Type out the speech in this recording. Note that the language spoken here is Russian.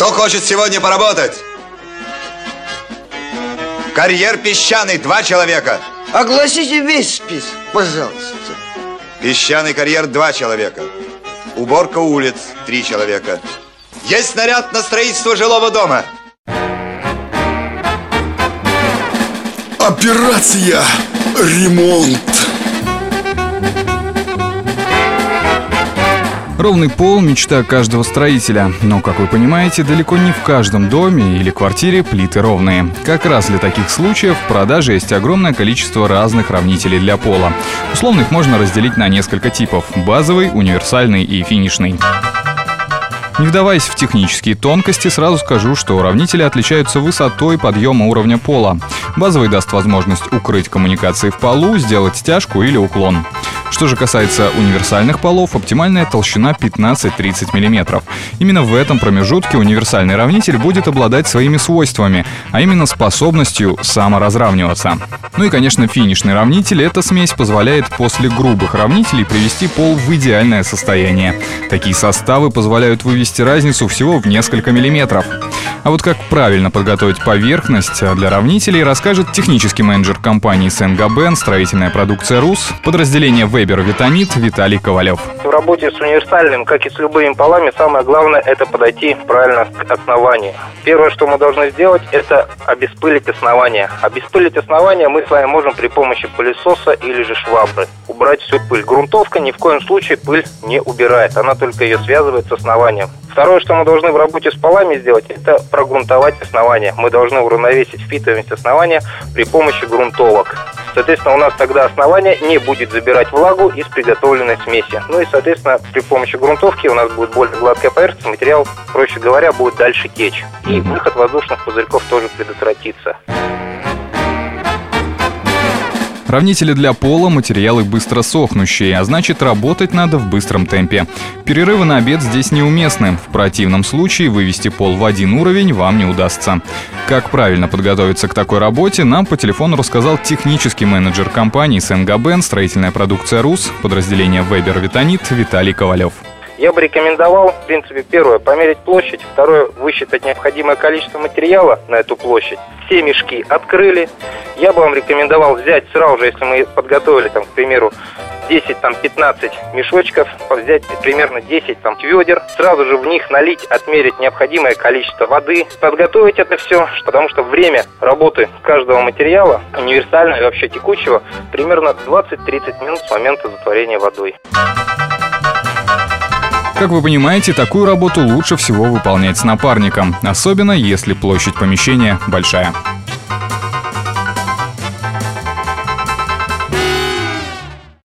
Кто хочет сегодня поработать? Карьер песчаный, два человека. Огласите весь список, пожалуйста. Песчаный карьер, два человека. Уборка улиц, три человека. Есть снаряд на строительство жилого дома. Операция «Ремонт». Ровный пол – мечта каждого строителя. Но, как вы понимаете, далеко не в каждом доме или квартире плиты ровные. Как раз для таких случаев в продаже есть огромное количество разных равнителей для пола. Условно их можно разделить на несколько типов – базовый, универсальный и финишный. Не вдаваясь в технические тонкости, сразу скажу, что уравнители отличаются высотой подъема уровня пола. Базовый даст возможность укрыть коммуникации в полу, сделать стяжку или уклон. Что же касается универсальных полов, оптимальная толщина 15-30 мм. Именно в этом промежутке универсальный равнитель будет обладать своими свойствами, а именно способностью саморазравниваться. Ну и, конечно, финишный равнитель – эта смесь позволяет после грубых равнителей привести пол в идеальное состояние. Такие составы позволяют вывести разницу всего в несколько миллиметров. А вот как правильно подготовить поверхность для равнителей, расскажет технический менеджер компании «Сенгабен» строительная продукция «РУС» подразделение «Вебер Витанит» Виталий Ковалев. В работе с универсальным, как и с любыми полами, самое главное – это подойти правильно к основанию. Первое, что мы должны сделать, это обеспылить основание. Обеспылить основание мы с вами можем при помощи пылесоса или же швабры. Убрать всю пыль. Грунтовка ни в коем случае пыль не убирает, она только ее связывает с основанием. Второе, что мы должны в работе с полами сделать, это прогрунтовать основание. Мы должны уравновесить впитываемость основания при помощи грунтовок. Соответственно, у нас тогда основание не будет забирать влагу из приготовленной смеси. Ну и, соответственно, при помощи грунтовки у нас будет более гладкая поверхность, материал, проще говоря, будет дальше течь. И выход воздушных пузырьков тоже предотвратится. Равнители для пола – материалы быстро сохнущие, а значит работать надо в быстром темпе. Перерывы на обед здесь неуместны. В противном случае вывести пол в один уровень вам не удастся. Как правильно подготовиться к такой работе, нам по телефону рассказал технический менеджер компании «Сенгабен» строительная продукция «РУС», подразделение «Вебер Витанит» Виталий Ковалев. Я бы рекомендовал, в принципе, первое, померить площадь, второе, высчитать необходимое количество материала на эту площадь. Все мешки открыли. Я бы вам рекомендовал взять сразу же, если мы подготовили, там, к примеру, 10, там, 15 мешочков, взять примерно 10 там ведер, сразу же в них налить, отмерить необходимое количество воды, подготовить это все, потому что время работы каждого материала, универсального и вообще текучего, примерно 20-30 минут с момента затворения водой. Как вы понимаете, такую работу лучше всего выполнять с напарником, особенно если площадь помещения большая.